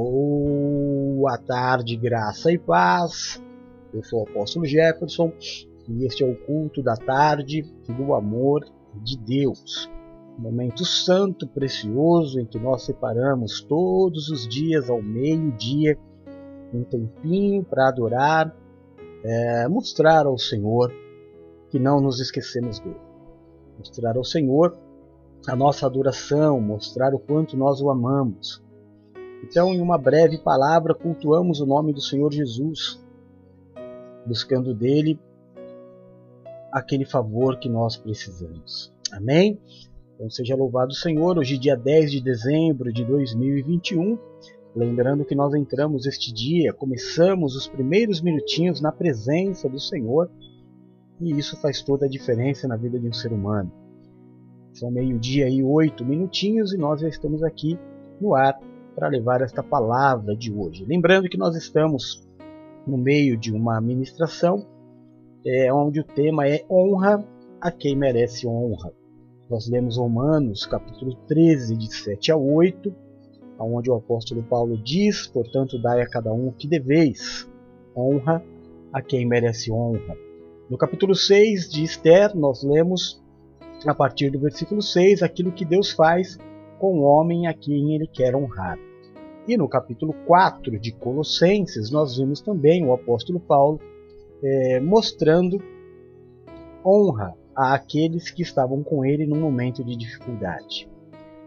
Boa tarde, graça e paz. Eu sou o apóstolo Jefferson e este é o culto da tarde do amor de Deus. Um momento santo, precioso, em que nós separamos todos os dias ao meio-dia um tempinho para adorar, é, mostrar ao Senhor que não nos esquecemos dele. Mostrar ao Senhor a nossa adoração, mostrar o quanto nós o amamos então, em uma breve palavra, cultuamos o nome do Senhor Jesus, buscando dele aquele favor que nós precisamos. Amém? Então, seja louvado o Senhor. Hoje, dia 10 de dezembro de 2021. Lembrando que nós entramos este dia, começamos os primeiros minutinhos na presença do Senhor, e isso faz toda a diferença na vida de um ser humano. São meio-dia e oito minutinhos e nós já estamos aqui no ar para levar esta palavra de hoje. Lembrando que nós estamos no meio de uma ministração é, onde o tema é honra a quem merece honra. Nós lemos Romanos capítulo 13, de 7 a 8, onde o apóstolo Paulo diz, portanto, dai a cada um o que deveis, honra a quem merece honra. No capítulo 6 de Esther, nós lemos, a partir do versículo 6, aquilo que Deus faz com o homem a quem ele quer honrar. E no capítulo 4 de Colossenses, nós vimos também o apóstolo Paulo é, mostrando honra àqueles que estavam com ele num momento de dificuldade.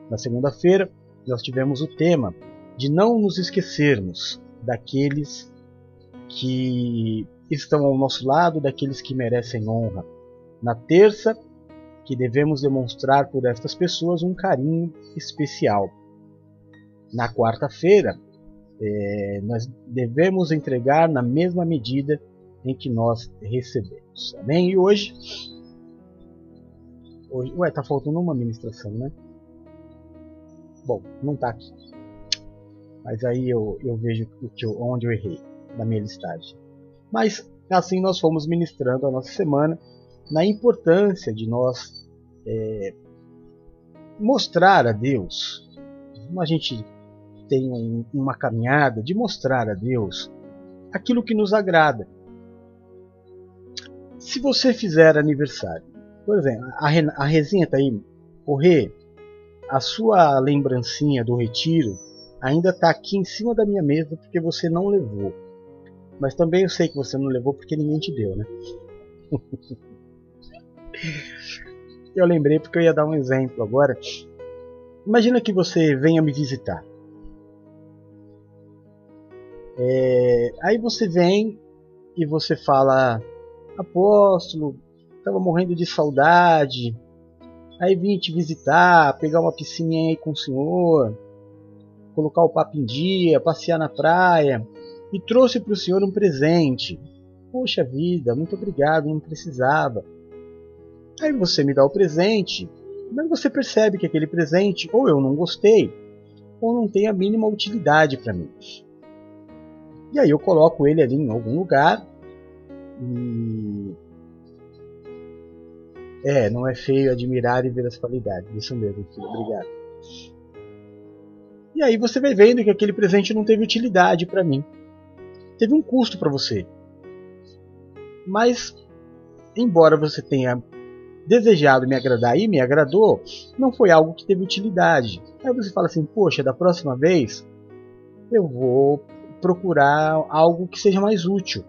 Na segunda-feira, nós tivemos o tema de não nos esquecermos daqueles que estão ao nosso lado, daqueles que merecem honra. Na terça, que devemos demonstrar por estas pessoas um carinho especial na quarta-feira, é, nós devemos entregar na mesma medida em que nós recebemos. Amém? E hoje, hoje ué, tá faltando uma ministração, né? Bom, não tá aqui. Mas aí eu, eu vejo o que eu, onde eu errei na minha listagem. Mas assim nós fomos ministrando a nossa semana na importância de nós é, mostrar a Deus. A gente tem um, uma caminhada de mostrar a Deus aquilo que nos agrada. Se você fizer aniversário, por exemplo, a, a resenha está aí, correr, a sua lembrancinha do retiro ainda está aqui em cima da minha mesa porque você não levou. Mas também eu sei que você não levou porque ninguém te deu, né? eu lembrei porque eu ia dar um exemplo agora. Imagina que você venha me visitar. É, aí você vem e você fala, apóstolo, estava morrendo de saudade, aí vim te visitar, pegar uma piscininha aí com o senhor, colocar o papo em dia, passear na praia, e trouxe para o senhor um presente. Poxa vida, muito obrigado, não precisava. Aí você me dá o presente, mas você percebe que aquele presente ou eu não gostei, ou não tem a mínima utilidade para mim. E aí eu coloco ele ali em algum lugar. E. É, não é feio admirar e ver as qualidades. Isso mesmo, filho. Obrigado. E aí você vai vendo que aquele presente não teve utilidade para mim. Teve um custo para você. Mas, embora você tenha desejado me agradar e me agradou, não foi algo que teve utilidade. Aí você fala assim: Poxa, da próxima vez eu vou procurar algo que seja mais útil.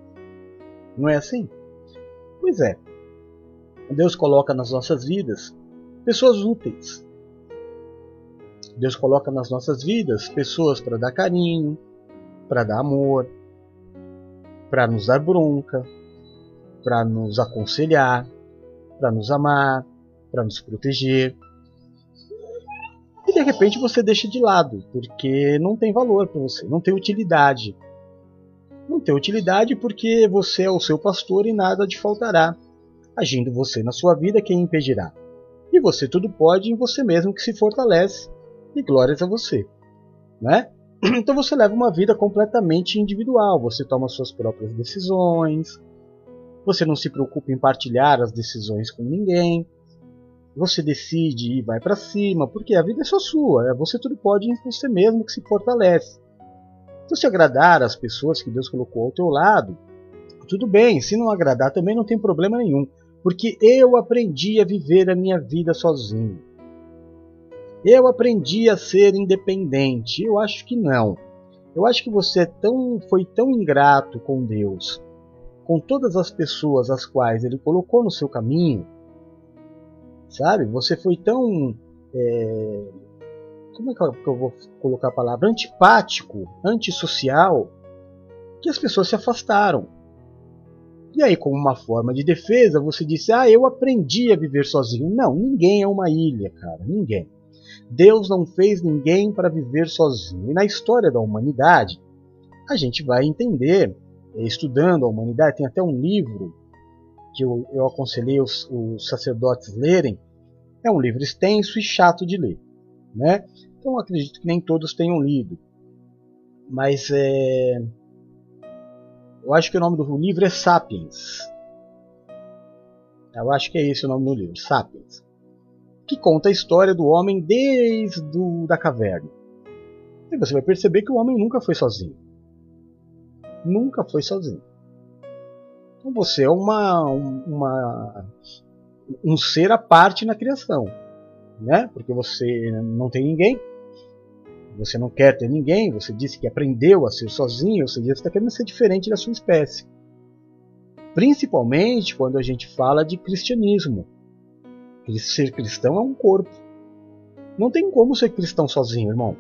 Não é assim? Pois é. Deus coloca nas nossas vidas pessoas úteis. Deus coloca nas nossas vidas pessoas para dar carinho, para dar amor, para nos dar bronca, para nos aconselhar, para nos amar, para nos proteger de repente você deixa de lado, porque não tem valor para você, não tem utilidade. Não tem utilidade porque você é o seu pastor e nada te faltará. Agindo você na sua vida, quem impedirá? E você tudo pode em você mesmo que se fortalece. E glórias a você. Né? Então você leva uma vida completamente individual. Você toma suas próprias decisões. Você não se preocupa em partilhar as decisões com ninguém você decide e vai para cima, porque a vida é só sua, é você tudo pode em você mesmo que se fortalece. Então, se agradar as pessoas que Deus colocou ao teu lado, tudo bem. Se não agradar, também não tem problema nenhum. Porque eu aprendi a viver a minha vida sozinho. Eu aprendi a ser independente. Eu acho que não. Eu acho que você é tão, foi tão ingrato com Deus, com todas as pessoas as quais Ele colocou no seu caminho, sabe? Você foi tão. É, como é que eu vou colocar a palavra? Antipático, antissocial, que as pessoas se afastaram. E aí, como uma forma de defesa, você disse: Ah, eu aprendi a viver sozinho. Não, ninguém é uma ilha, cara, ninguém. Deus não fez ninguém para viver sozinho. E na história da humanidade, a gente vai entender, estudando a humanidade, tem até um livro que eu, eu aconselhei os, os sacerdotes lerem. É um livro extenso e chato de ler. Né? Então acredito que nem todos tenham lido. Mas é, eu acho que o nome do livro é Sapiens. Eu acho que é esse o nome do livro, Sapiens que conta a história do homem desde do, da caverna. E você vai perceber que o homem nunca foi sozinho. Nunca foi sozinho. Então você é uma, uma um ser à parte na criação, né? Porque você não tem ninguém, você não quer ter ninguém, você disse que aprendeu a ser sozinho, ou seja, você está querendo ser diferente da sua espécie. Principalmente quando a gente fala de cristianismo, Ser cristão é um corpo. Não tem como ser cristão sozinho, irmão.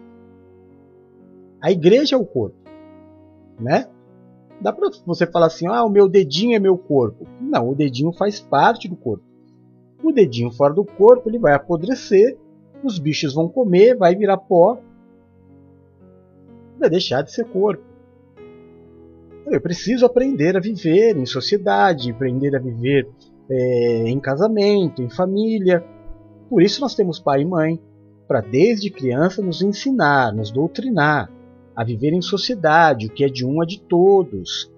A igreja é o corpo, né? Dá para você falar assim: "Ah, o meu dedinho é meu corpo". Não, o dedinho faz parte do corpo. O dedinho fora do corpo, ele vai apodrecer, os bichos vão comer, vai virar pó, vai deixar de ser corpo. Eu preciso aprender a viver em sociedade, aprender a viver é, em casamento, em família. Por isso nós temos pai e mãe, para desde criança nos ensinar, nos doutrinar a viver em sociedade, o que é de um é de todos.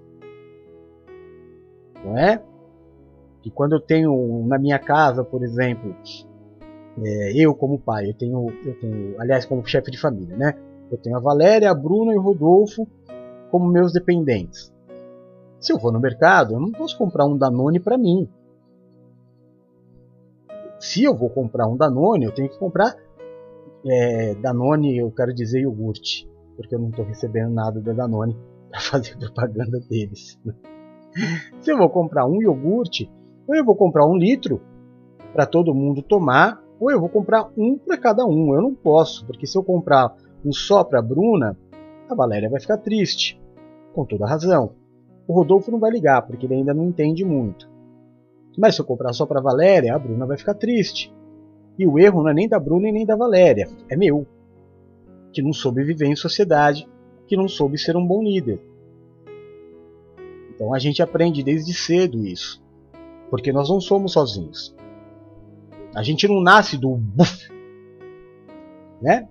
Não é? E quando eu tenho na minha casa, por exemplo, é, eu como pai, eu tenho, eu tenho, aliás, como chefe de família, né? Eu tenho a Valéria, a Bruna e o Rodolfo como meus dependentes. Se eu vou no mercado, eu não posso comprar um Danone para mim se eu vou comprar um Danone, eu tenho que comprar é, Danone, eu quero dizer iogurte, porque eu não estou recebendo nada da Danone para fazer propaganda deles. se eu vou comprar um iogurte, ou eu vou comprar um litro para todo mundo tomar, ou eu vou comprar um para cada um. Eu não posso, porque se eu comprar um só para a Bruna, a Valéria vai ficar triste, com toda razão. O Rodolfo não vai ligar, porque ele ainda não entende muito. Mas se eu comprar só para Valéria, a Bruna vai ficar triste. E o erro não é nem da Bruna e nem da Valéria, é meu. Que não soube viver em sociedade, que não soube ser um bom líder. Então a gente aprende desde cedo isso. Porque nós não somos sozinhos. A gente não nasce do buf. Né?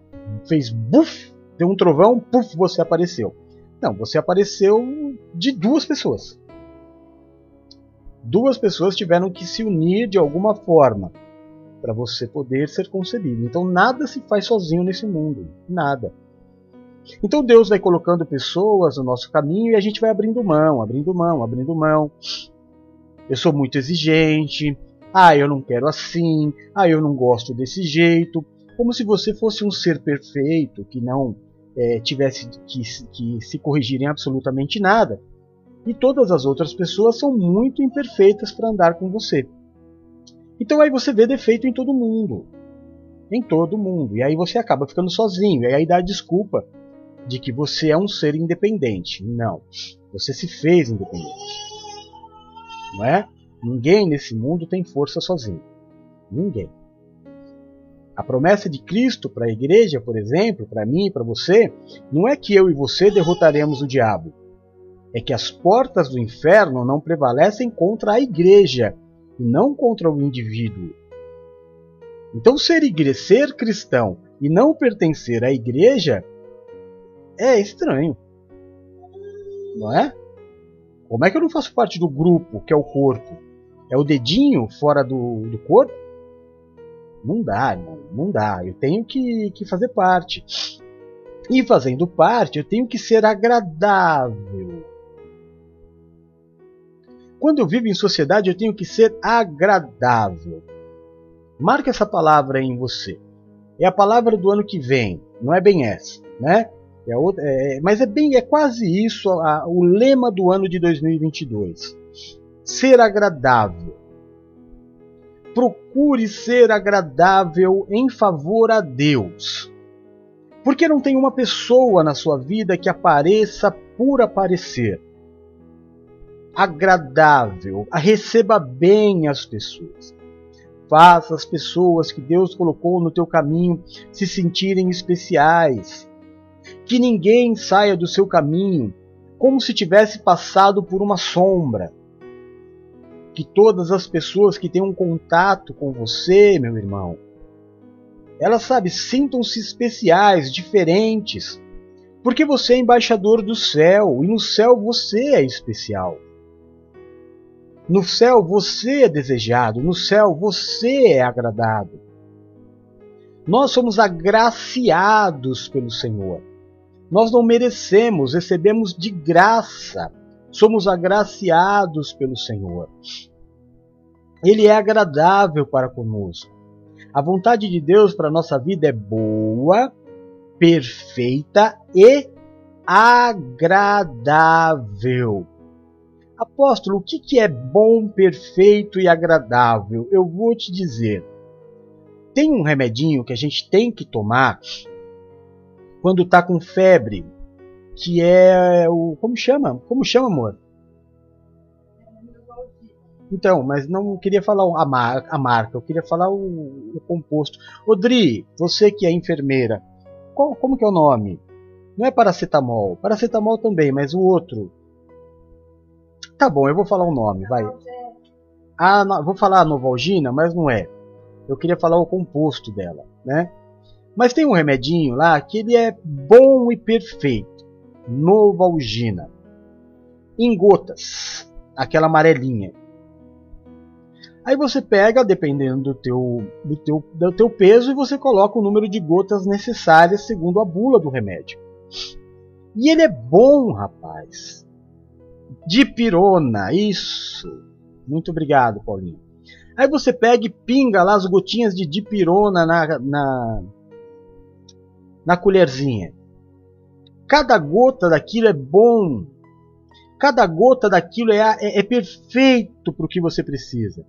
Fez buf, deu um trovão, puf, você apareceu. Não, você apareceu de duas pessoas duas pessoas tiveram que se unir de alguma forma para você poder ser concebido. Então nada se faz sozinho nesse mundo, nada. Então Deus vai colocando pessoas no nosso caminho e a gente vai abrindo mão, abrindo mão, abrindo mão. Eu sou muito exigente. Ah, eu não quero assim. Ah, eu não gosto desse jeito. Como se você fosse um ser perfeito que não é, tivesse que, que se corrigir em absolutamente nada e todas as outras pessoas são muito imperfeitas para andar com você. Então aí você vê defeito em todo mundo. Em todo mundo. E aí você acaba ficando sozinho. E aí dá a desculpa de que você é um ser independente. Não. Você se fez independente. Não é? Ninguém nesse mundo tem força sozinho. Ninguém. A promessa de Cristo para a igreja, por exemplo, para mim e para você, não é que eu e você derrotaremos o diabo é que as portas do inferno não prevalecem contra a igreja e não contra o indivíduo. Então, ser, igre ser cristão e não pertencer à igreja é estranho. Não é? Como é que eu não faço parte do grupo, que é o corpo? É o dedinho fora do, do corpo? Não dá, não, não dá. Eu tenho que, que fazer parte. E fazendo parte, eu tenho que ser agradável. Quando eu vivo em sociedade, eu tenho que ser agradável. Marque essa palavra em você. É a palavra do ano que vem, não é bem essa, né? É outra, é, mas é bem, é quase isso a, o lema do ano de 2022. Ser agradável. Procure ser agradável em favor a Deus. Porque não tem uma pessoa na sua vida que apareça por aparecer. Agradável, receba bem as pessoas. Faça as pessoas que Deus colocou no teu caminho se sentirem especiais. Que ninguém saia do seu caminho como se tivesse passado por uma sombra. Que todas as pessoas que tenham contato com você, meu irmão, elas, sabe, sintam-se especiais, diferentes, porque você é embaixador do céu e no céu você é especial. No céu você é desejado, no céu você é agradado. Nós somos agraciados pelo Senhor. Nós não merecemos, recebemos de graça. Somos agraciados pelo Senhor. Ele é agradável para conosco. A vontade de Deus para a nossa vida é boa, perfeita e agradável. Apóstolo, o que é bom, perfeito e agradável? Eu vou te dizer. Tem um remedinho que a gente tem que tomar quando está com febre, que é o. Como chama? Como chama, amor? Então, mas não queria falar a, mar, a marca, eu queria falar o, o composto. Odri, você que é enfermeira, qual, como que é o nome? Não é paracetamol. Paracetamol também, mas o outro. Tá bom, eu vou falar o nome, vai. Ah, não, vou falar a Novalgina, mas não é. Eu queria falar o composto dela, né? Mas tem um remedinho lá que ele é bom e perfeito. Novalgina. Em gotas, aquela amarelinha. Aí você pega, dependendo do teu, do, teu, do teu peso, e você coloca o número de gotas necessárias segundo a bula do remédio. E ele é bom, rapaz. Dipirona, isso. Muito obrigado, Paulinho. Aí você pega e pinga lá as gotinhas de dipirona na, na, na colherzinha. Cada gota daquilo é bom. Cada gota daquilo é, é, é perfeito para o que você precisa.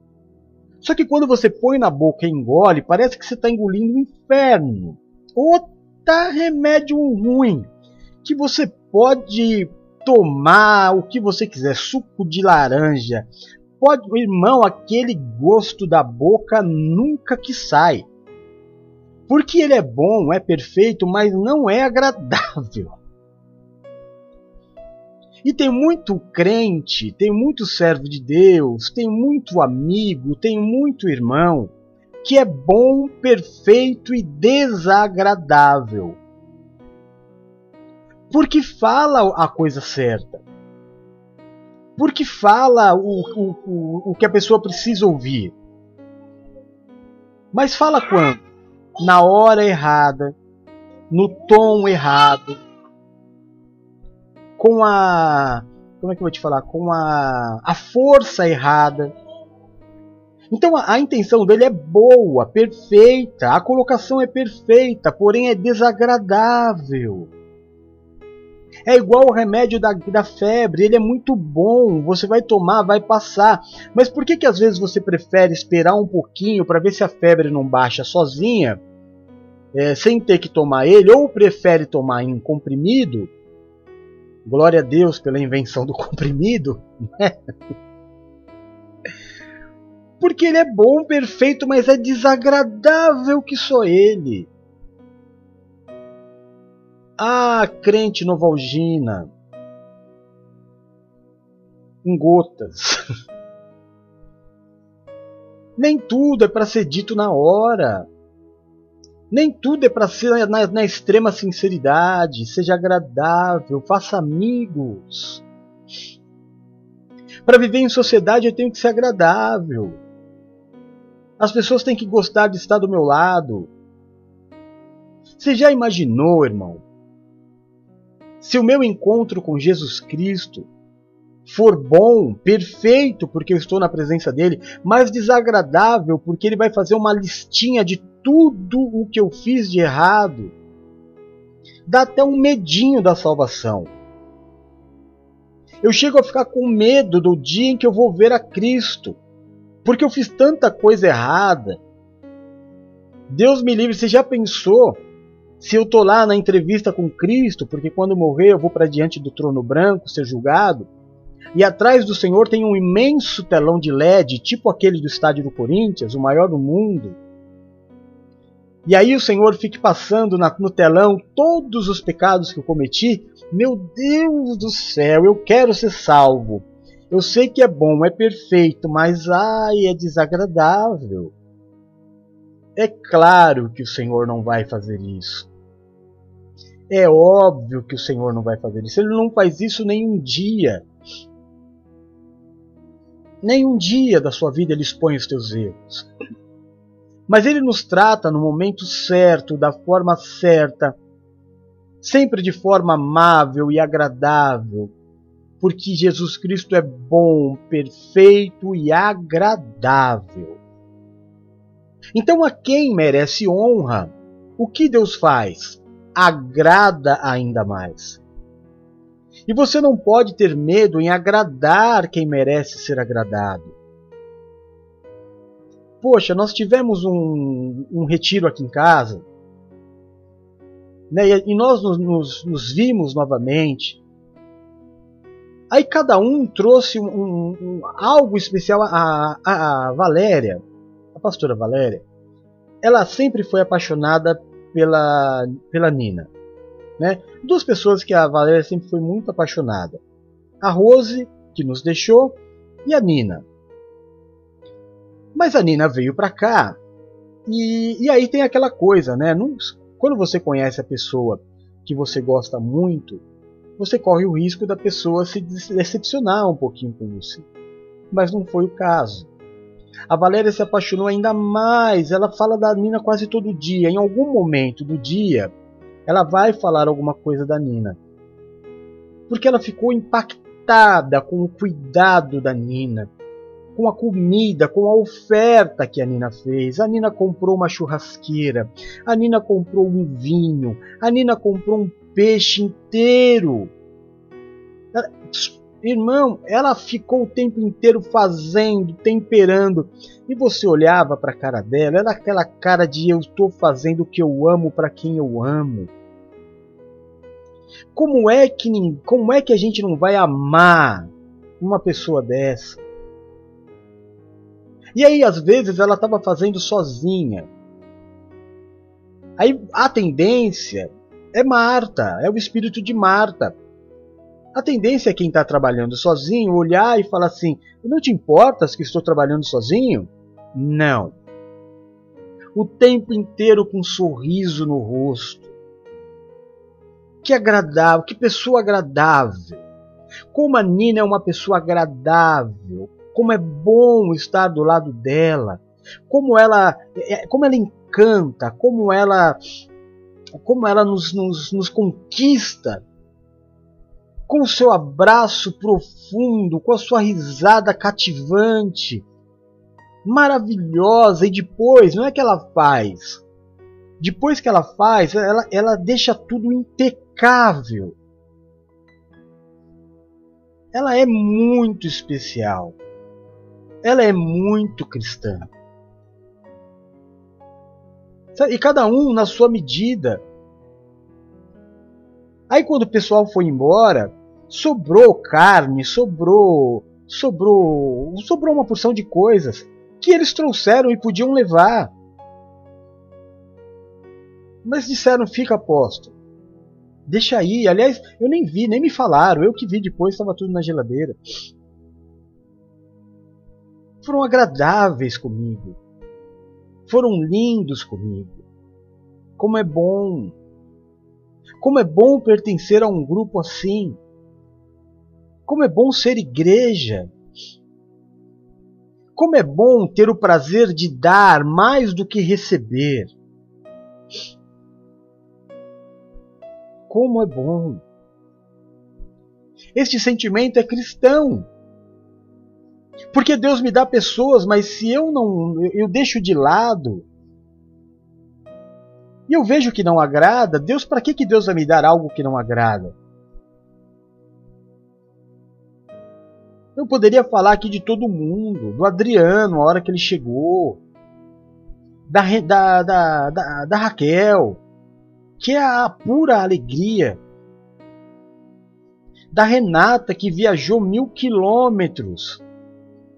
Só que quando você põe na boca e engole, parece que você está engolindo um inferno. Outra remédio ruim que você pode tomar o que você quiser, suco de laranja. Pode, irmão, aquele gosto da boca nunca que sai. Porque ele é bom, é perfeito, mas não é agradável. E tem muito crente, tem muito servo de Deus, tem muito amigo, tem muito irmão que é bom, perfeito e desagradável. Porque fala a coisa certa. Porque fala o, o, o, o que a pessoa precisa ouvir. Mas fala quando? Na hora errada, no tom errado, com a. Como é que eu vou te falar? Com a, a força errada. Então a, a, intenção dele é boa, perfeita, a colocação é perfeita, porém é desagradável. É igual o remédio da, da febre, ele é muito bom, você vai tomar, vai passar. Mas por que, que às vezes você prefere esperar um pouquinho para ver se a febre não baixa sozinha, é, sem ter que tomar ele, ou prefere tomar em comprimido, Glória a Deus pela invenção do comprimido. Né? Porque ele é bom, perfeito, mas é desagradável que só ele. Ah, crente novalgina. Em gotas. Nem tudo é para ser dito na hora. Nem tudo é para ser na, na, extrema sinceridade. Seja agradável, faça amigos. Para viver em sociedade eu tenho que ser agradável. As pessoas têm que gostar de estar do meu lado. Você já imaginou, irmão, Se o meu encontro com Jesus Cristo for bom, perfeito, porque eu estou na presença dele, mas desagradável, porque ele vai fazer uma listinha de tudo o que eu fiz de errado, dá até um medinho da salvação. Eu chego a ficar com medo do dia em que eu vou ver a Cristo, porque eu fiz tanta coisa errada. Deus me livre, você já pensou se eu tô lá na entrevista com Cristo, porque quando morrer eu vou para diante do trono branco ser julgado? E atrás do Senhor tem um imenso telão de LED, tipo aquele do estádio do Corinthians, o maior do mundo. E aí o Senhor fique passando na, no telão todos os pecados que eu cometi. Meu Deus do céu, eu quero ser salvo. Eu sei que é bom, é perfeito, mas ai, é desagradável. É claro que o Senhor não vai fazer isso. É óbvio que o Senhor não vai fazer isso. Ele não faz isso nem um dia. Nem um dia da sua vida ele expõe os teus erros. Mas ele nos trata no momento certo, da forma certa, sempre de forma amável e agradável, porque Jesus Cristo é bom, perfeito e agradável. Então, a quem merece honra, o que Deus faz? Agrada ainda mais. E você não pode ter medo em agradar quem merece ser agradado. Poxa, nós tivemos um, um retiro aqui em casa, né, e nós nos, nos, nos vimos novamente. Aí cada um trouxe um, um, algo especial. A, a, a Valéria, a pastora Valéria, ela sempre foi apaixonada pela, pela Nina. Né? Duas pessoas que a Valéria sempre foi muito apaixonada. A Rose, que nos deixou, e a Nina. Mas a Nina veio para cá e, e, aí tem aquela coisa, né? quando você conhece a pessoa que você gosta muito, você corre o risco da pessoa se decepcionar um pouquinho com você. Mas não foi o caso. A Valéria se apaixonou ainda mais. Ela fala da Nina quase todo dia. Em algum momento do dia, ela vai falar alguma coisa da Nina. Porque ela ficou impactada com o cuidado da Nina, com a comida, com a oferta que a Nina fez. A Nina comprou uma churrasqueira, a Nina comprou um vinho, a Nina comprou um peixe inteiro. Irmão, ela ficou o tempo inteiro fazendo, temperando. E você olhava para a cara dela, era aquela cara de eu estou fazendo o que eu amo para quem eu amo. Como é que como é que a gente não vai amar uma pessoa dessa? E aí às vezes ela estava fazendo sozinha. Aí a tendência é Marta, é o espírito de Marta. A tendência é quem está trabalhando sozinho olhar e falar assim: não te importas que estou trabalhando sozinho? Não. O tempo inteiro com um sorriso no rosto. Que agradável, que pessoa agradável. Como a Nina é uma pessoa agradável. Como é bom estar do lado dela. Como ela, é, como ela encanta, como ela, como ela nos, nos, nos conquista com o seu abraço profundo, com a sua risada cativante, maravilhosa, e depois, não é que ela faz, depois que ela faz, ela, ela deixa tudo impecável. Ela é muito especial. Ela é muito cristã. E cada um na sua medida. Aí quando o pessoal foi embora, sobrou carne, sobrou, sobrou, sobrou uma porção de coisas que eles trouxeram e podiam levar. Mas disseram: "Fica posto. Deixa aí". Aliás, eu nem vi, nem me falaram. Eu que vi depois, estava tudo na geladeira. Foram agradáveis comigo. Foram lindos comigo. Como é bom como é bom pertencer a um grupo assim. Como é bom ser igreja. Como é bom ter o prazer de dar mais do que receber. Como é bom. Este sentimento é cristão. Porque Deus me dá pessoas, mas se eu não eu deixo de lado e eu vejo que não agrada, Deus, para que que Deus vai me dar algo que não agrada? Eu poderia falar aqui de todo mundo, do Adriano, a hora que ele chegou, da, da, da, da, da Raquel, que é a pura alegria, da Renata, que viajou mil quilômetros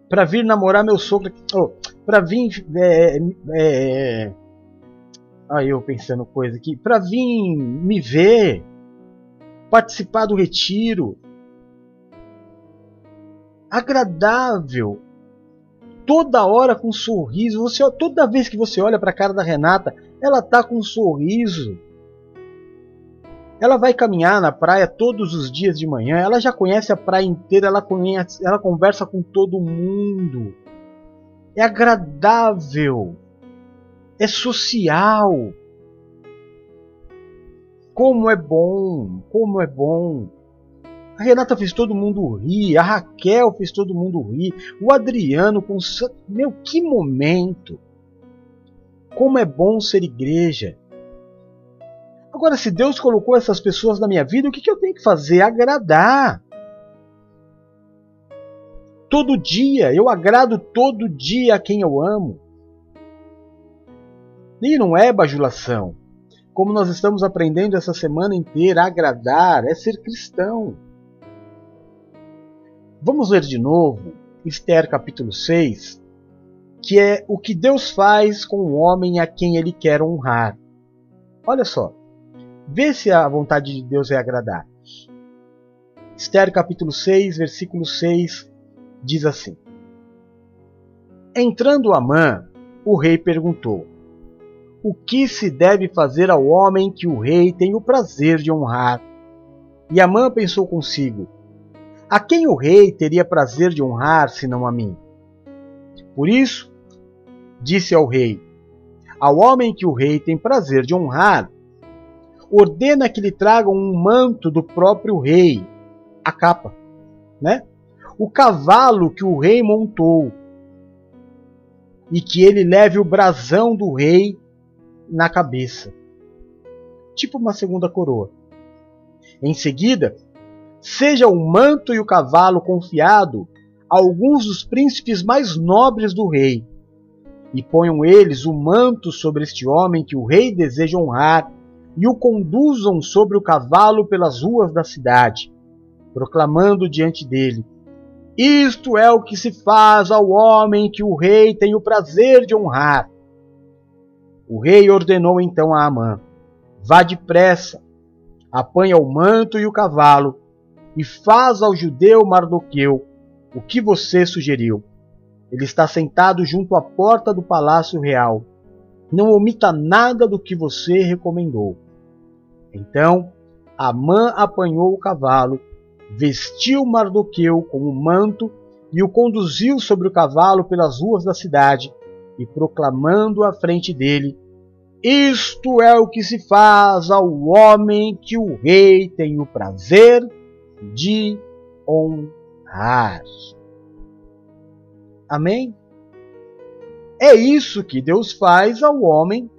para vir namorar meu sogro, oh, para vir. É, é, aí eu pensando coisa aqui, para vir me ver, participar do retiro. Agradável, toda hora com sorriso. Você, toda vez que você olha para a cara da Renata, ela tá com um sorriso. Ela vai caminhar na praia todos os dias de manhã, ela já conhece a praia inteira, ela conhece, ela conversa com todo mundo. É agradável. É social. Como é bom, como é bom. A Renata fez todo mundo rir, a Raquel fez todo mundo rir, o Adriano com meu que momento. Como é bom ser igreja. Agora, se Deus colocou essas pessoas na minha vida, o que, que eu tenho que fazer? Agradar. Todo dia, eu agrado todo dia a quem eu amo. E não é bajulação. Como nós estamos aprendendo essa semana inteira, agradar é ser cristão. Vamos ler de novo Esther capítulo 6, que é o que Deus faz com o homem a quem ele quer honrar. Olha só. Vê se a vontade de Deus é agradar. Esther capítulo 6, versículo 6 diz assim: Entrando Amã, o rei perguntou: O que se deve fazer ao homem que o rei tem o prazer de honrar? E Amã pensou consigo: A quem o rei teria prazer de honrar senão a mim? Por isso, disse ao rei: Ao homem que o rei tem prazer de honrar, ordena que lhe tragam um manto do próprio rei, a capa, né? O cavalo que o rei montou e que ele leve o brasão do rei na cabeça, tipo uma segunda coroa. Em seguida, seja o manto e o cavalo confiado a alguns dos príncipes mais nobres do rei, e ponham eles o manto sobre este homem que o rei deseja honrar e o conduzam sobre o cavalo pelas ruas da cidade, proclamando diante dele: Isto é o que se faz ao homem que o rei tem o prazer de honrar. O rei ordenou então a Amã: Vá depressa, apanha o manto e o cavalo, e faz ao judeu Mardoqueu o que você sugeriu. Ele está sentado junto à porta do palácio real. Não omita nada do que você recomendou. Então Amã apanhou o cavalo, vestiu Mardoqueu com o manto e o conduziu sobre o cavalo pelas ruas da cidade, e proclamando à frente dele: Isto é o que se faz ao homem que o rei tem o prazer de honrar. Amém? É isso que Deus faz ao homem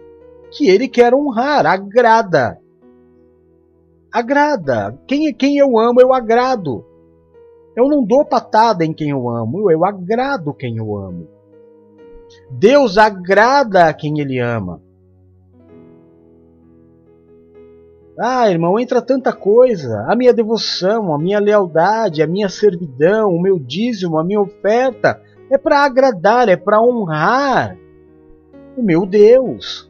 que ele quer honrar, agrada agrada. Quem, quem eu amo, eu agrado. Eu não dou patada em quem eu amo, eu agrado quem eu amo. Deus agrada a quem ele ama. Ah, irmão, entra tanta coisa. A minha devoção, a minha lealdade, a minha servidão, o meu dízimo, a minha oferta é para agradar, é para honrar o meu Deus.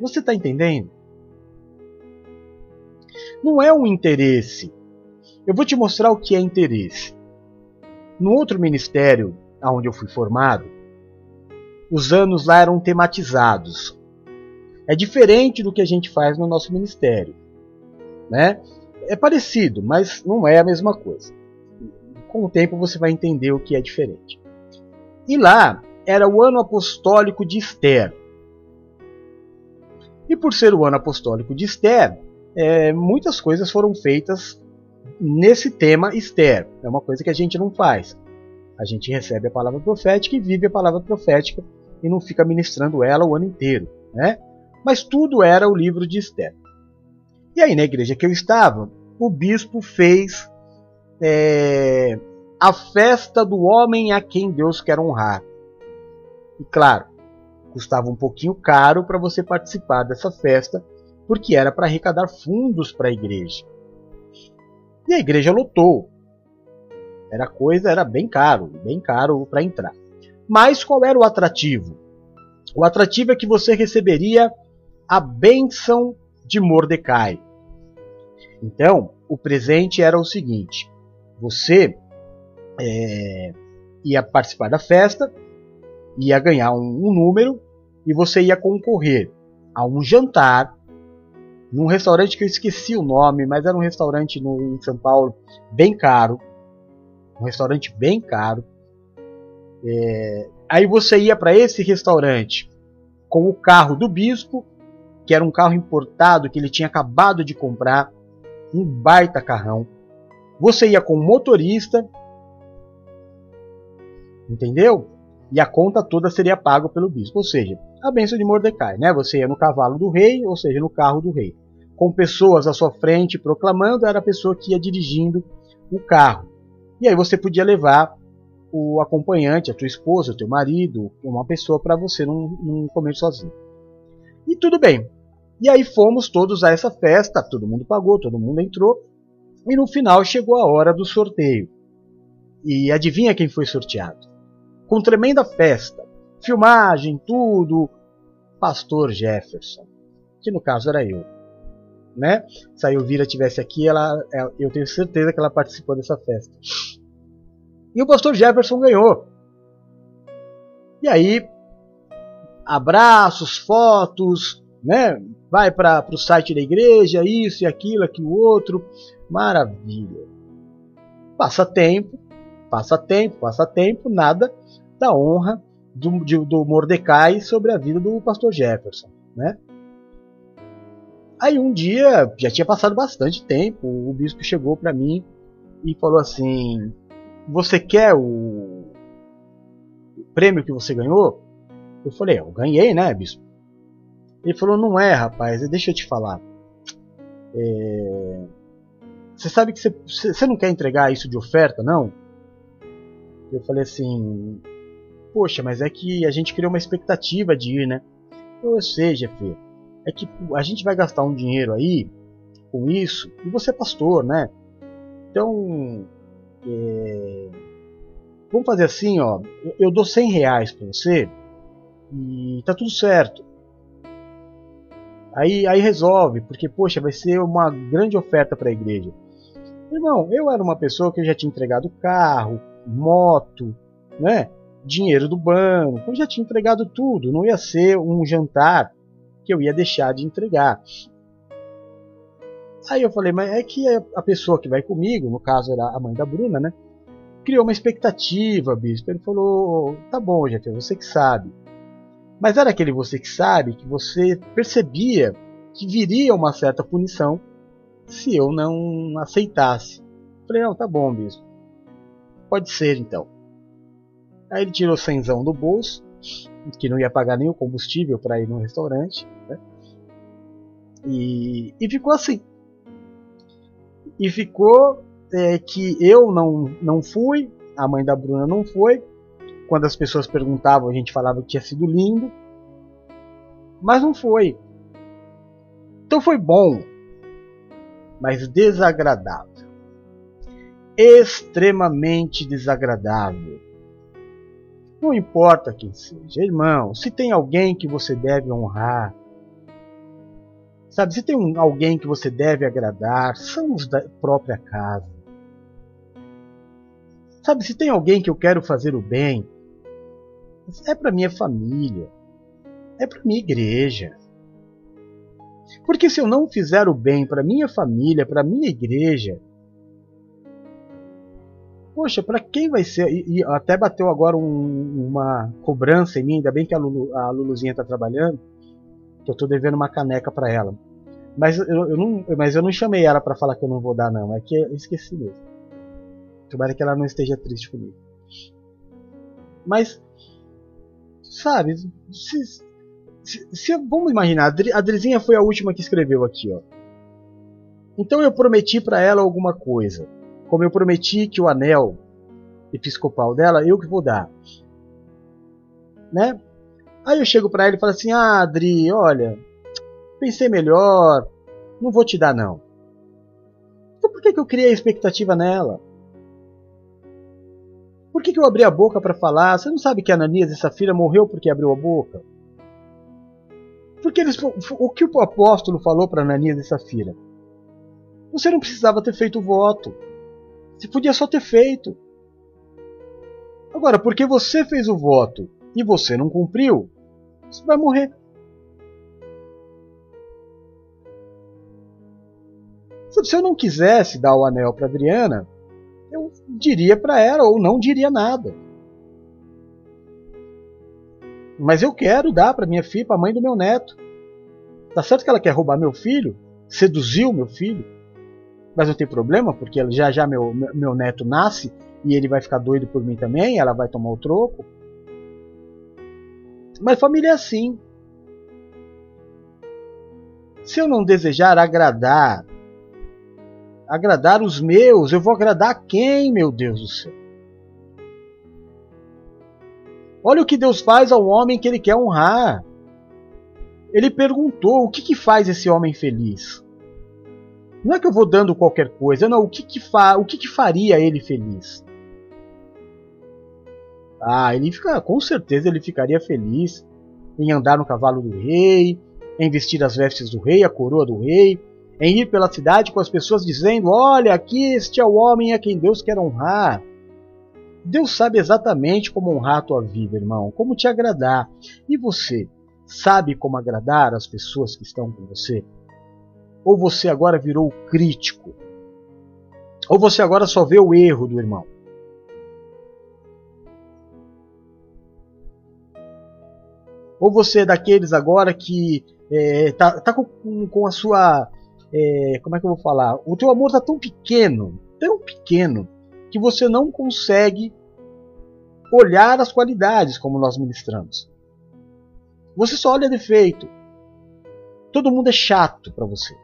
Você está entendendo? Não é um interesse. Eu vou te mostrar o que é interesse. No outro ministério onde eu fui formado, os anos lá eram tematizados. É diferente do que a gente faz no nosso ministério. Né? É parecido, mas não é a mesma coisa. Com o tempo você vai entender o que é diferente. E lá era o ano apostólico de Esther. E por ser o ano apostólico de Esther, é, muitas coisas foram feitas nesse tema Esther. É uma coisa que a gente não faz. A gente recebe a palavra profética e vive a palavra profética e não fica ministrando ela o ano inteiro, né? Mas tudo era o livro de Esther. E aí na igreja que eu estava, o bispo fez é, a festa do homem a quem Deus quer honrar. E claro, custava um pouquinho caro para você participar dessa festa, porque era para arrecadar fundos para a igreja. E a igreja lotou. Era coisa, era bem caro, bem caro para entrar. Mas qual era o atrativo? O atrativo é que você receberia a bênção de Mordecai. Então, o presente era o seguinte: você é, ia participar da festa, ia ganhar um, um número e você ia concorrer a um jantar num restaurante que eu esqueci o nome, mas era um restaurante no, em São Paulo bem caro, um restaurante bem caro. É, aí você ia para esse restaurante com o carro do bispo, que era um carro importado que ele tinha acabado de comprar, um baita carrão. Você ia com o motorista, entendeu? E a conta toda seria paga pelo bispo, ou seja, a bênção de Mordecai, né? Você ia no cavalo do rei, ou seja, no carro do rei, com pessoas à sua frente proclamando, era a pessoa que ia dirigindo o carro. E aí você podia levar o acompanhante, a tua esposa, o teu marido, uma pessoa para você não, não comer sozinho. E tudo bem. E aí fomos todos a essa festa, todo mundo pagou, todo mundo entrou, e no final chegou a hora do sorteio. E adivinha quem foi sorteado? Com tremenda festa, filmagem, tudo, Pastor Jefferson, que no caso era eu. Né? Se a Elvira tivesse aqui, ela, é, eu tenho certeza que ela participou dessa festa. E o pastor Jefferson ganhou. E aí, abraços, fotos, né? Vai para o site da igreja, isso e aquilo, aquilo outro. Maravilha. Passa tempo, passa tempo, passa tempo, nada da honra do, de, do Mordecai sobre a vida do pastor Jefferson, né? Aí um dia, já tinha passado bastante tempo, o bispo chegou para mim e falou assim: você quer o prêmio que você ganhou? Eu falei, eu ganhei, né, bispo? Ele falou, não é, rapaz, deixa eu te falar. É... Você sabe que você, você não quer entregar isso de oferta, não? Eu falei assim, poxa, mas é que a gente criou uma expectativa de ir, né? Eu sei, Jeff, é que a gente vai gastar um dinheiro aí com isso, e você é pastor, né? Então, é... Vamos fazer assim, ó. Eu dou 100 reais para você e tá tudo certo. Aí, aí resolve, porque poxa, vai ser uma grande oferta para a igreja. Irmão, eu era uma pessoa que já tinha entregado carro, moto, né? Dinheiro do banco, eu já tinha entregado tudo. Não ia ser um jantar que eu ia deixar de entregar. Aí eu falei, mas é que a pessoa que vai comigo, no caso era a mãe da Bruna, né? Criou uma expectativa, bispo. Ele falou, tá bom, Jeff, você que sabe. Mas era aquele você que sabe que você percebia que viria uma certa punição se eu não aceitasse. Eu falei, não, tá bom, bispo. Pode ser então. Aí ele tirou cenzão do bolso, que não ia pagar o combustível para ir no restaurante, né? E, e ficou assim e ficou é, que eu não, não fui, a mãe da Bruna não foi. Quando as pessoas perguntavam, a gente falava que tinha sido lindo, mas não foi. Então foi bom, mas desagradável. Extremamente desagradável. Não importa quem seja, irmão, se tem alguém que você deve honrar, Sabe, se tem um, alguém que você deve agradar, são os da própria casa. Sabe, se tem alguém que eu quero fazer o bem, é para minha família, é para minha igreja. Porque se eu não fizer o bem para minha família, para minha igreja, poxa, para quem vai ser? E, e, até bateu agora um, uma cobrança em mim, ainda bem que a, Lulu, a Luluzinha está trabalhando, que eu estou devendo uma caneca para ela. Mas eu, eu, não, mas eu não chamei ela para falar que eu não vou dar, não. É que eu esqueci mesmo. Tomara que ela não esteja triste comigo. Mas, sabe, se, se, se, vamos imaginar, a Drizinha foi a última que escreveu aqui, ó. Então eu prometi para ela alguma coisa. Como eu prometi que o anel episcopal dela, eu que vou dar. Né? Aí eu chego para ela e falo assim: Ah, Adri, olha, pensei melhor, não vou te dar não. Então por que, que eu criei a expectativa nela? Por que, que eu abri a boca para falar? Você não sabe que Ananias e Safira morreu porque abriu a boca? Porque eles, o que o apóstolo falou para Ananias e Safira? Você não precisava ter feito o voto. Você podia só ter feito. Agora, porque você fez o voto e você não cumpriu, você vai morrer. Se eu não quisesse dar o anel para Adriana, eu diria para ela ou não diria nada. Mas eu quero dar para minha filha, para a mãe do meu neto. Tá certo que ela quer roubar meu filho, seduziu meu filho, mas não tem problema, porque já já meu, meu neto nasce e ele vai ficar doido por mim também, ela vai tomar o troco. Mas família é assim. Se eu não desejar agradar, agradar os meus, eu vou agradar quem, meu Deus do céu? Olha o que Deus faz ao homem que ele quer honrar. Ele perguntou: o que, que faz esse homem feliz? Não é que eu vou dando qualquer coisa, não. O que, que, fa o que, que faria ele feliz? Ah, ele fica, com certeza ele ficaria feliz em andar no cavalo do rei, em vestir as vestes do rei, a coroa do rei, em ir pela cidade com as pessoas dizendo: Olha, aqui este é o homem a quem Deus quer honrar. Deus sabe exatamente como honrar a tua vida, irmão, como te agradar. E você sabe como agradar as pessoas que estão com você? Ou você agora virou crítico? Ou você agora só vê o erro do irmão? Ou você é daqueles agora que é, tá, tá com, com, a sua. É, como é que eu vou falar? O teu amor tá tão pequeno, tão pequeno, que você não consegue olhar as qualidades como nós ministramos. Você só olha defeito. Todo mundo é chato para você.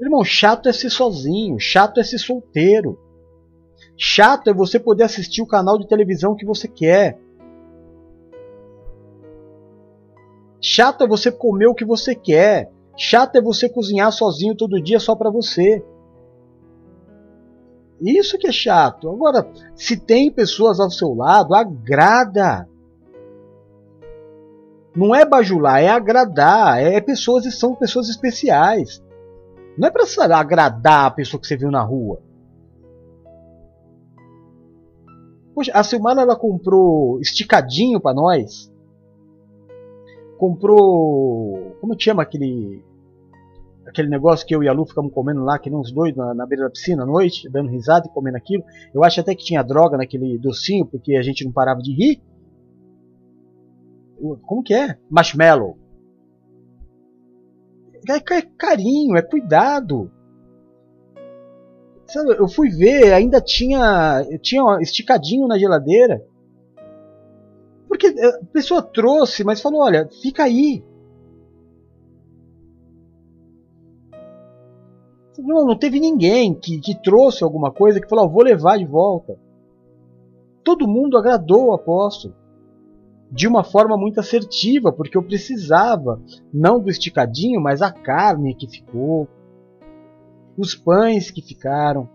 Irmão, chato é ser sozinho, chato é ser solteiro. Chato é você poder assistir o canal de televisão que você quer. Chato é você comer o que você quer. Chato é você cozinhar sozinho todo dia só para você. Isso que é chato. Agora, se tem pessoas ao seu lado, agrada. Não é bajular, é agradar. É pessoas são pessoas especiais. Não é para agradar a pessoa que você viu na rua. Poxa, a Silmara ela comprou esticadinho para nós. Comprou. Como que chama aquele. Aquele negócio que eu e a Lu ficamos comendo lá, que nem uns doidos na, na beira da piscina à noite, dando risada e comendo aquilo. Eu acho até que tinha droga naquele docinho, porque a gente não parava de rir. Como que é? Marshmallow. É, é carinho, é cuidado. Sabe, eu fui ver, ainda tinha, tinha esticadinho na geladeira. Porque a pessoa trouxe, mas falou: olha, fica aí. Não, não teve ninguém que, que trouxe alguma coisa que falou: oh, vou levar de volta. Todo mundo agradou o apóstolo de uma forma muito assertiva, porque eu precisava não do esticadinho, mas a carne que ficou, os pães que ficaram.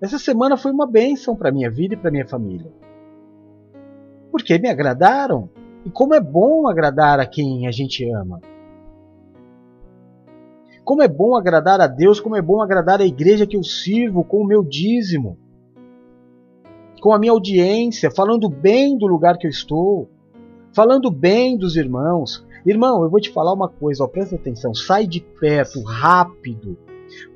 Essa semana foi uma bênção para minha vida e para minha família. Porque me agradaram. E como é bom agradar a quem a gente ama. Como é bom agradar a Deus, como é bom agradar a igreja que eu sirvo com o meu dízimo. Com a minha audiência, falando bem do lugar que eu estou, falando bem dos irmãos, Irmão, eu vou te falar uma coisa, ó, presta atenção, sai de perto rápido,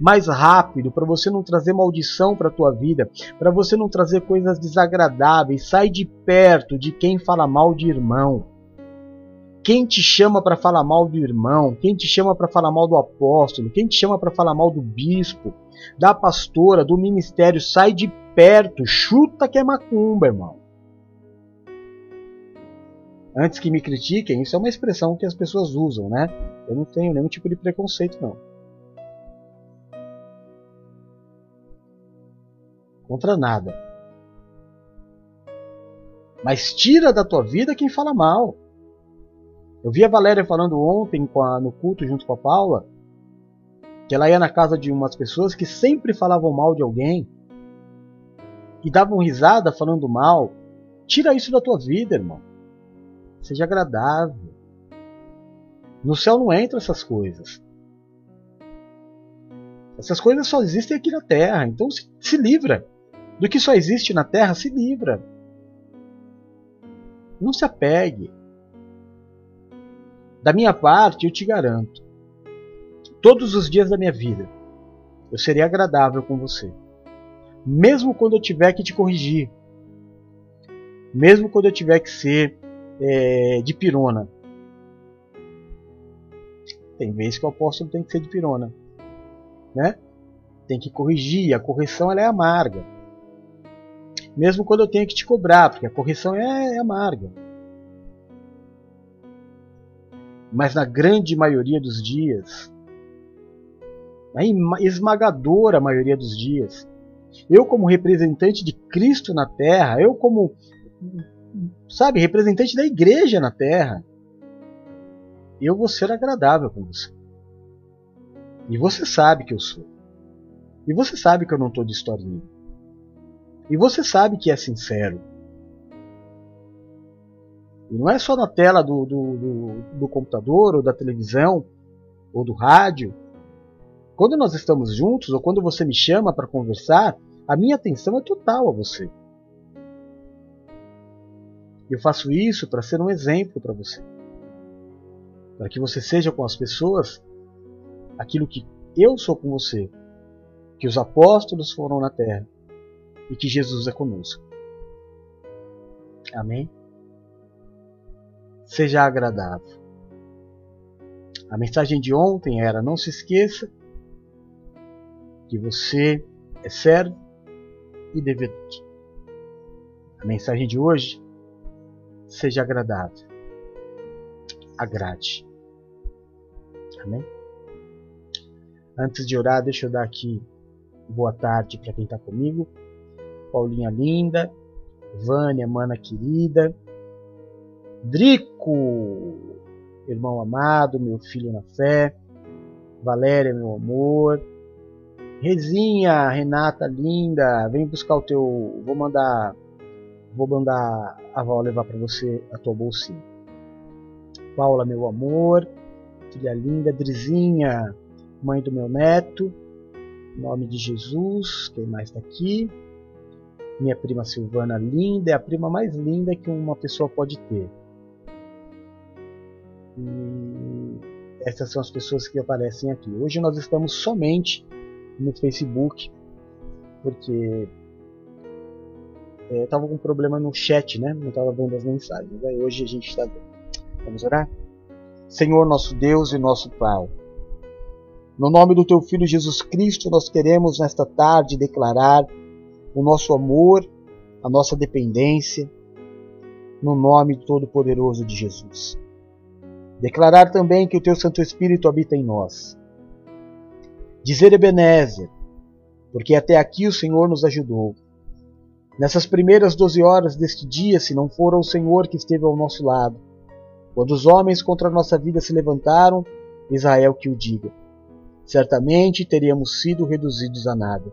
mais rápido, para você não trazer maldição para a tua vida, para você não trazer coisas desagradáveis. Sai de perto de quem fala mal de irmão. Quem te chama para falar mal do irmão? Quem te chama para falar mal do apóstolo? Quem te chama para falar mal do bispo, da pastora, do ministério? Sai de perto, chuta que é macumba, irmão. Antes que me critiquem, isso é uma expressão que as pessoas usam, né? Eu não tenho nenhum tipo de preconceito, não. Contra nada. Mas tira da tua vida quem fala mal. Eu vi a Valéria falando ontem a, no culto junto com a Paula que ela ia na casa de umas pessoas que sempre falavam mal de alguém, que davam risada falando mal. Tira isso da tua vida, irmão. Seja agradável. No céu não entram essas coisas. Essas coisas só existem aqui na terra. Então se, se livra. Do que só existe na terra, se livra. Não se apegue. Da minha parte, eu te garanto, todos os dias da minha vida, eu serei agradável com você. Mesmo quando eu tiver que te corrigir. Mesmo quando eu tiver que ser é, de pirona. Tem vezes que o apóstolo tem que ser de pirona. Né? Tem que corrigir. A correção ela é amarga. Mesmo quando eu tenho que te cobrar, porque a correção é, é amarga. Mas na grande maioria dos dias, na esmagadora maioria dos dias, eu como representante de Cristo na terra, eu como, sabe, representante da igreja na terra, eu vou ser agradável com você. E você sabe que eu sou. E você sabe que eu não estou de historinha. E você sabe que é sincero. E não é só na tela do, do, do, do computador, ou da televisão, ou do rádio. Quando nós estamos juntos, ou quando você me chama para conversar, a minha atenção é total a você. Eu faço isso para ser um exemplo para você. Para que você seja com as pessoas aquilo que eu sou com você, que os apóstolos foram na terra e que Jesus é conosco. Amém? seja agradável. A mensagem de ontem era: não se esqueça que você é servo e devedor. A mensagem de hoje: seja agradável. Agrade. Amém? Antes de orar, deixa eu dar aqui boa tarde para quem está comigo. Paulinha linda, Vânia, mana querida, Drico, irmão amado, meu filho na fé, Valéria, meu amor, Rezinha, Renata linda, vem buscar o teu, vou mandar, vou mandar a Val levar para você a tua bolsinha. Paula, meu amor, filha linda, Drizinha, mãe do meu neto, nome de Jesus, quem mais está aqui? Minha prima Silvana linda, é a prima mais linda que uma pessoa pode ter. E essas são as pessoas que aparecem aqui. Hoje nós estamos somente no Facebook, porque é, estava com problema no chat, né? Não estava vendo as mensagens. Aí hoje a gente está Vamos orar? Senhor nosso Deus e nosso Pai, no nome do Teu Filho Jesus Cristo, nós queremos nesta tarde declarar o nosso amor, a nossa dependência, no nome todo-poderoso de Jesus. Declarar também que o teu Santo Espírito habita em nós. Dizer Ebenezer, porque até aqui o Senhor nos ajudou. Nessas primeiras doze horas deste dia, se não for o Senhor que esteve ao nosso lado, quando os homens contra a nossa vida se levantaram, Israel que o diga. Certamente teríamos sido reduzidos a nada.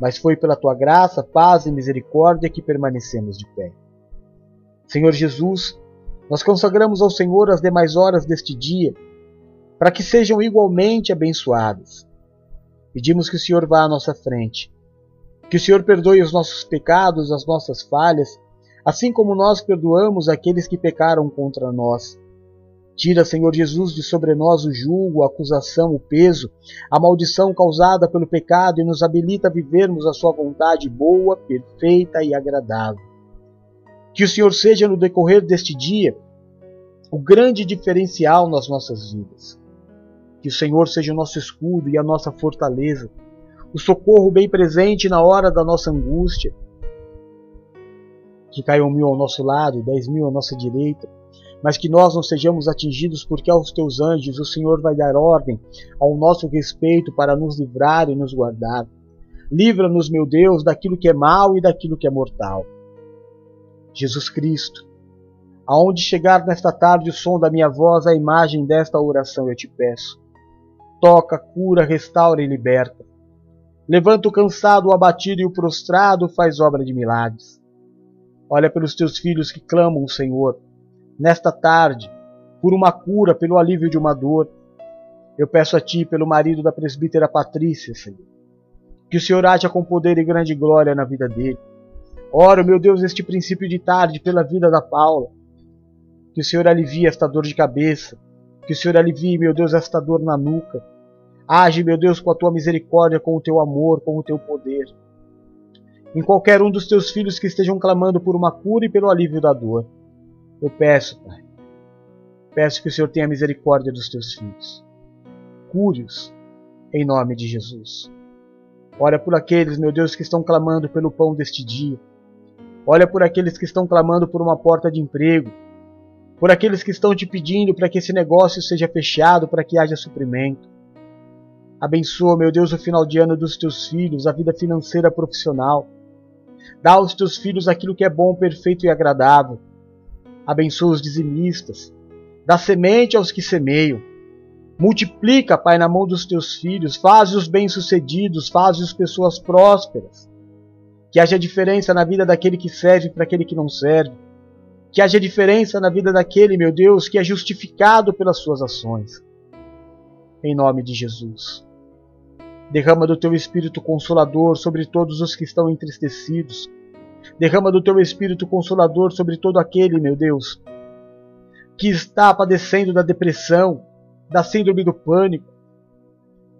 Mas foi pela tua graça, paz e misericórdia que permanecemos de pé. Senhor Jesus, nós consagramos ao Senhor as demais horas deste dia, para que sejam igualmente abençoadas. Pedimos que o Senhor vá à nossa frente, que o Senhor perdoe os nossos pecados, as nossas falhas, assim como nós perdoamos aqueles que pecaram contra nós. Tira, Senhor Jesus, de sobre nós o julgo, a acusação, o peso, a maldição causada pelo pecado e nos habilita a vivermos a Sua vontade boa, perfeita e agradável. Que o Senhor seja no decorrer deste dia o grande diferencial nas nossas vidas. Que o Senhor seja o nosso escudo e a nossa fortaleza, o socorro bem presente na hora da nossa angústia. Que caiam mil ao nosso lado, dez mil à nossa direita, mas que nós não sejamos atingidos, porque aos teus anjos o Senhor vai dar ordem ao nosso respeito para nos livrar e nos guardar. Livra-nos, meu Deus, daquilo que é mal e daquilo que é mortal. Jesus Cristo, aonde chegar nesta tarde o som da minha voz, a imagem desta oração eu te peço. Toca, cura, restaura e liberta. Levanta o cansado, o abatido e o prostrado, faz obra de milagres. Olha pelos teus filhos que clamam, Senhor, nesta tarde, por uma cura, pelo alívio de uma dor. Eu peço a Ti, pelo marido da presbítera Patrícia, Senhor, que o Senhor haja com poder e grande glória na vida dele. Oro, meu Deus, este princípio de tarde pela vida da Paula. Que o Senhor alivie esta dor de cabeça. Que o Senhor alivie, meu Deus, esta dor na nuca. Age, meu Deus, com a tua misericórdia, com o teu amor, com o teu poder. Em qualquer um dos teus filhos que estejam clamando por uma cura e pelo alívio da dor. Eu peço, Pai, peço que o Senhor tenha misericórdia dos teus filhos. Cure-os, em nome de Jesus. Olha por aqueles, meu Deus, que estão clamando pelo pão deste dia. Olha por aqueles que estão clamando por uma porta de emprego. Por aqueles que estão te pedindo para que esse negócio seja fechado, para que haja suprimento. Abençoa, meu Deus, o final de ano dos teus filhos, a vida financeira profissional. Dá aos teus filhos aquilo que é bom, perfeito e agradável abençoa os dizimistas, dá semente aos que semeiam. Multiplica, Pai, na mão dos teus filhos, faz-os bem-sucedidos, faz-os pessoas prósperas. Que haja diferença na vida daquele que serve para aquele que não serve. Que haja diferença na vida daquele, meu Deus, que é justificado pelas suas ações. Em nome de Jesus. Derrama do teu Espírito Consolador sobre todos os que estão entristecidos, Derrama do teu Espírito Consolador sobre todo aquele, meu Deus, que está padecendo da depressão, da síndrome do pânico,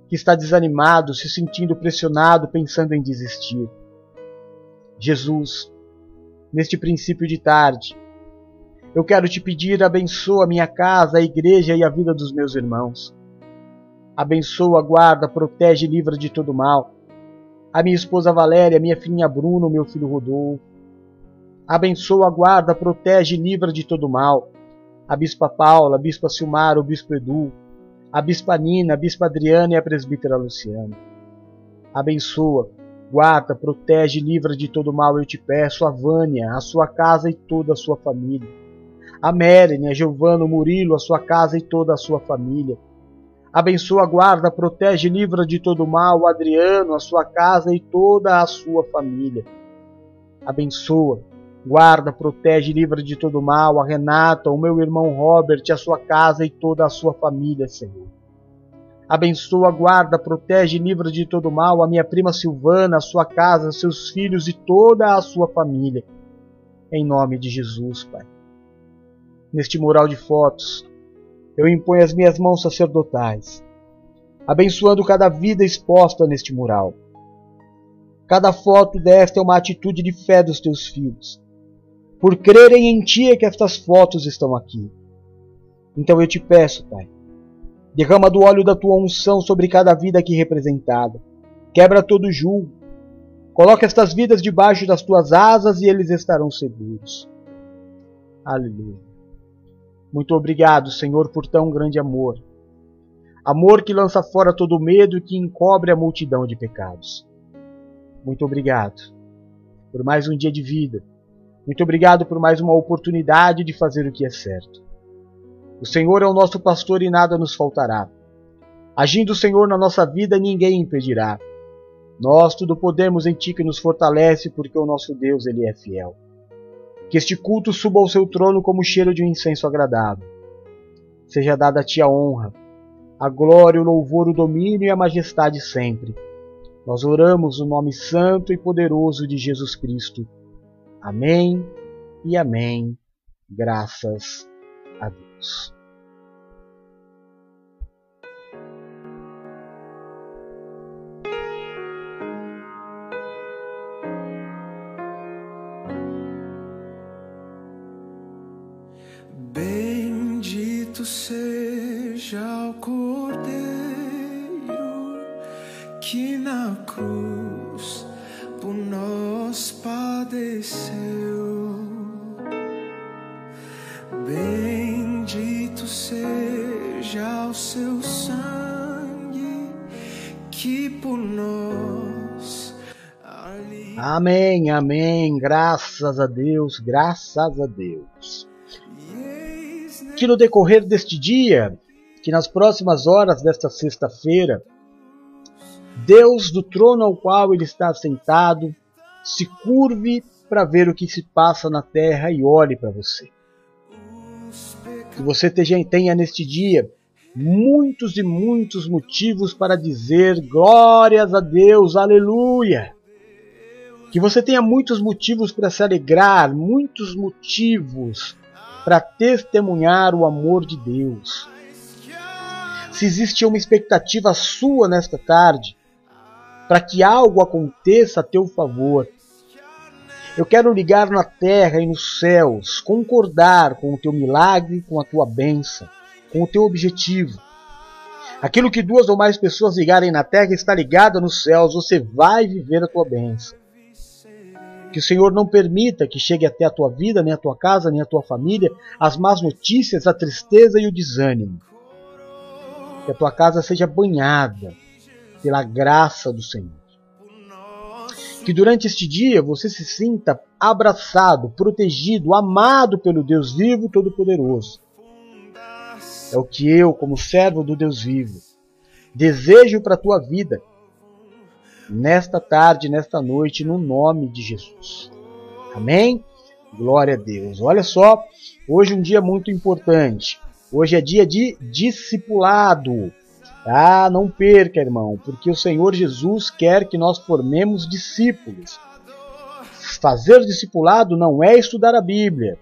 que está desanimado, se sentindo pressionado, pensando em desistir. Jesus, neste princípio de tarde, eu quero te pedir, abençoa a minha casa, a igreja e a vida dos meus irmãos. Abençoa, guarda, protege e livra de todo mal a minha esposa Valéria, minha filhinha Bruna, meu filho Rodolfo. Abençoa, guarda, protege e livra de todo mal. A Bispa Paula, a Bispa Silmar, o Bispo Edu, a Bispa Nina, a Bispa Adriana e a Presbítera Luciana. Abençoa, guarda, protege e livra de todo mal, eu te peço, a Vânia, a sua casa e toda a sua família. A Mérine, a Giovana, o Murilo, a sua casa e toda a sua família Abençoa, guarda, protege, livra de todo mal o Adriano, a sua casa e toda a sua família. Abençoa, guarda, protege, livra de todo mal a Renata, o meu irmão Robert, a sua casa e toda a sua família, Senhor. Abençoa, guarda, protege, livra de todo mal a minha prima Silvana, a sua casa, seus filhos e toda a sua família. Em nome de Jesus, Pai. Neste mural de fotos, eu imponho as minhas mãos sacerdotais, abençoando cada vida exposta neste mural. Cada foto desta é uma atitude de fé dos teus filhos. Por crerem em ti é que estas fotos estão aqui. Então eu te peço, Pai, derrama do óleo da tua unção sobre cada vida aqui representada. Quebra todo julgo. Coloca estas vidas debaixo das tuas asas e eles estarão seguros. Aleluia. Muito obrigado, Senhor, por tão grande amor. Amor que lança fora todo medo e que encobre a multidão de pecados. Muito obrigado por mais um dia de vida. Muito obrigado por mais uma oportunidade de fazer o que é certo. O Senhor é o nosso pastor e nada nos faltará. Agindo o Senhor na nossa vida, ninguém impedirá. Nós tudo podemos em Ti que nos fortalece, porque o nosso Deus ele é fiel. Que este culto suba ao seu trono como o cheiro de um incenso agradável. Seja dada a ti a honra, a glória, o louvor, o domínio e a majestade sempre. Nós oramos no nome santo e poderoso de Jesus Cristo. Amém e amém. Graças a Deus. Seja o Cordeiro que na cruz por nós padeceu. Bendito seja o seu sangue que por nós. ali Amém, amém. Graças a Deus, graças a Deus. Que no decorrer deste dia, que nas próximas horas desta sexta-feira, Deus do trono ao qual ele está sentado se curve para ver o que se passa na terra e olhe para você. Que você tenha, neste dia muitos e muitos motivos para dizer glórias a Deus, aleluia. Que você tenha muitos motivos para se alegrar, muitos motivos para testemunhar o amor de Deus. Se existe uma expectativa sua nesta tarde, para que algo aconteça a teu favor, eu quero ligar na terra e nos céus, concordar com o teu milagre, com a tua bênção, com o teu objetivo. Aquilo que duas ou mais pessoas ligarem na terra está ligado nos céus, você vai viver a tua bênção. Que o Senhor não permita que chegue até a tua vida, nem a tua casa, nem a tua família, as más notícias, a tristeza e o desânimo. Que a tua casa seja banhada pela graça do Senhor. Que durante este dia você se sinta abraçado, protegido, amado pelo Deus vivo todo-poderoso. É o que eu, como servo do Deus vivo, desejo para a tua vida nesta tarde, nesta noite, no nome de Jesus. Amém? Glória a Deus. Olha só, hoje um dia muito importante. Hoje é dia de discipulado. Ah, não perca, irmão, porque o Senhor Jesus quer que nós formemos discípulos. Fazer discipulado não é estudar a Bíblia,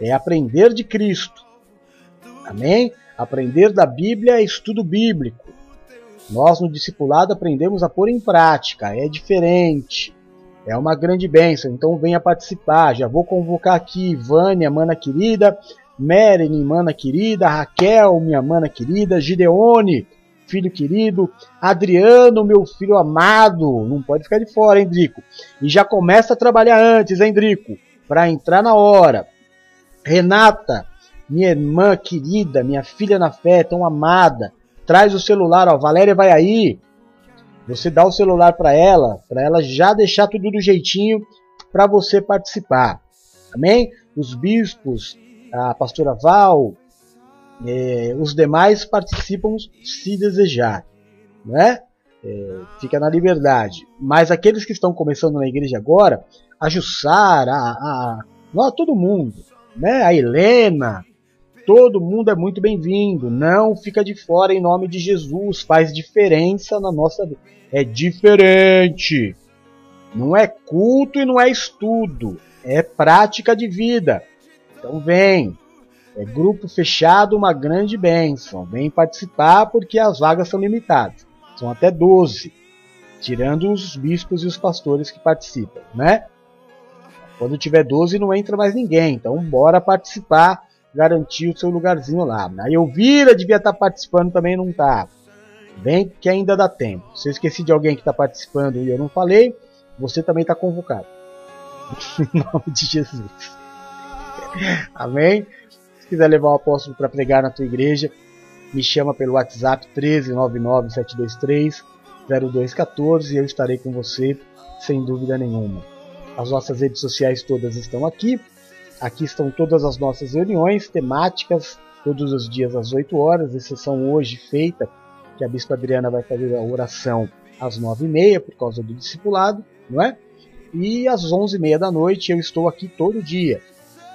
é aprender de Cristo. Amém? Aprender da Bíblia é estudo bíblico. Nós no discipulado aprendemos a pôr em prática, é diferente. É uma grande bênção, então venha participar. Já vou convocar aqui Vânia, mana querida, Merlin, mana querida, Raquel, minha mana querida, Gideone, filho querido, Adriano, meu filho amado. Não pode ficar de fora, hein, Drico? E já começa a trabalhar antes, hein, Drico? Para entrar na hora. Renata, minha irmã querida, minha filha na fé, tão amada. Traz o celular, ó, Valéria vai aí. Você dá o celular para ela, para ela já deixar tudo do jeitinho para você participar. Amém? Os bispos, a pastora Val, é, os demais participam se desejar, né? Fica na liberdade. Mas aqueles que estão começando na igreja agora, a Jussara, a, a, a todo mundo, né? A Helena, todo mundo é muito bem-vindo. Não fica de fora em nome de Jesus. Faz diferença na nossa vida. É diferente. Não é culto e não é estudo. É prática de vida. Então vem. É grupo fechado, uma grande bênção. Vem participar porque as vagas são limitadas. São até 12. Tirando os bispos e os pastores que participam, né? Quando tiver 12 não entra mais ninguém. Então bora participar garantir o seu lugarzinho lá. A Elvira devia estar participando também, não está. Bem que ainda dá tempo. Se eu esqueci de alguém que está participando e eu não falei, você também está convocado. em nome de Jesus. Amém? Se quiser levar o apóstolo para pregar na tua igreja, me chama pelo WhatsApp 13997230214 e eu estarei com você sem dúvida nenhuma. As nossas redes sociais todas estão aqui. Aqui estão todas as nossas reuniões temáticas, todos os dias às 8 horas, exceção hoje feita, que a Bispa Adriana vai fazer a oração às 9h30 por causa do discipulado, não é? E às 11h30 da noite eu estou aqui todo dia.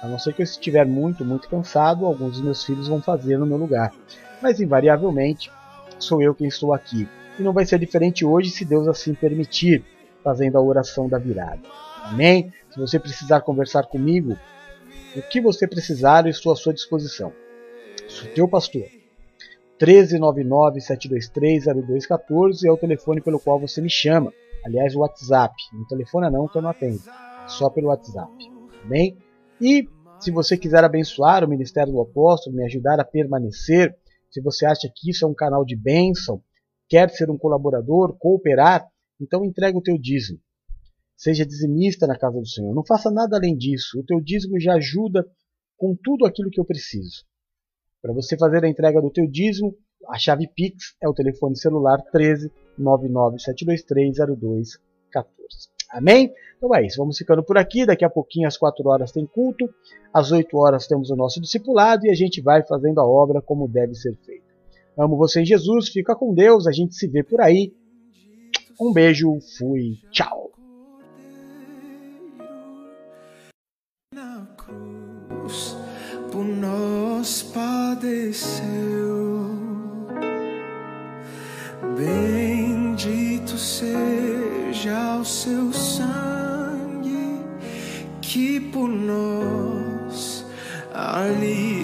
A não ser que eu estiver muito, muito cansado, alguns dos meus filhos vão fazer no meu lugar. Mas invariavelmente sou eu quem estou aqui. E não vai ser diferente hoje, se Deus assim permitir, fazendo a oração da virada. Amém? Se você precisar conversar comigo, o que você precisar, eu estou à sua disposição. Sou teu pastor. 1399-723-0214 é o telefone pelo qual você me chama. Aliás, o WhatsApp. Não telefona não que eu não atendo. Só pelo WhatsApp. Bem? E Se você quiser abençoar o ministério do apóstolo, me ajudar a permanecer, se você acha que isso é um canal de bênção, quer ser um colaborador, cooperar, então entrega o teu dízimo. Seja dizimista na casa do Senhor. Não faça nada além disso. O teu dízimo já ajuda com tudo aquilo que eu preciso. Para você fazer a entrega do teu dízimo, a chave Pix é o telefone celular 13 997230214. Amém? Então é isso, vamos ficando por aqui. Daqui a pouquinho, às 4 horas, tem culto. Às 8 horas, temos o nosso discipulado e a gente vai fazendo a obra como deve ser feita. Amo você em Jesus, fica com Deus, a gente se vê por aí. Um beijo, fui, tchau. Padeceu. Bendito seja o seu sangue que por nós ali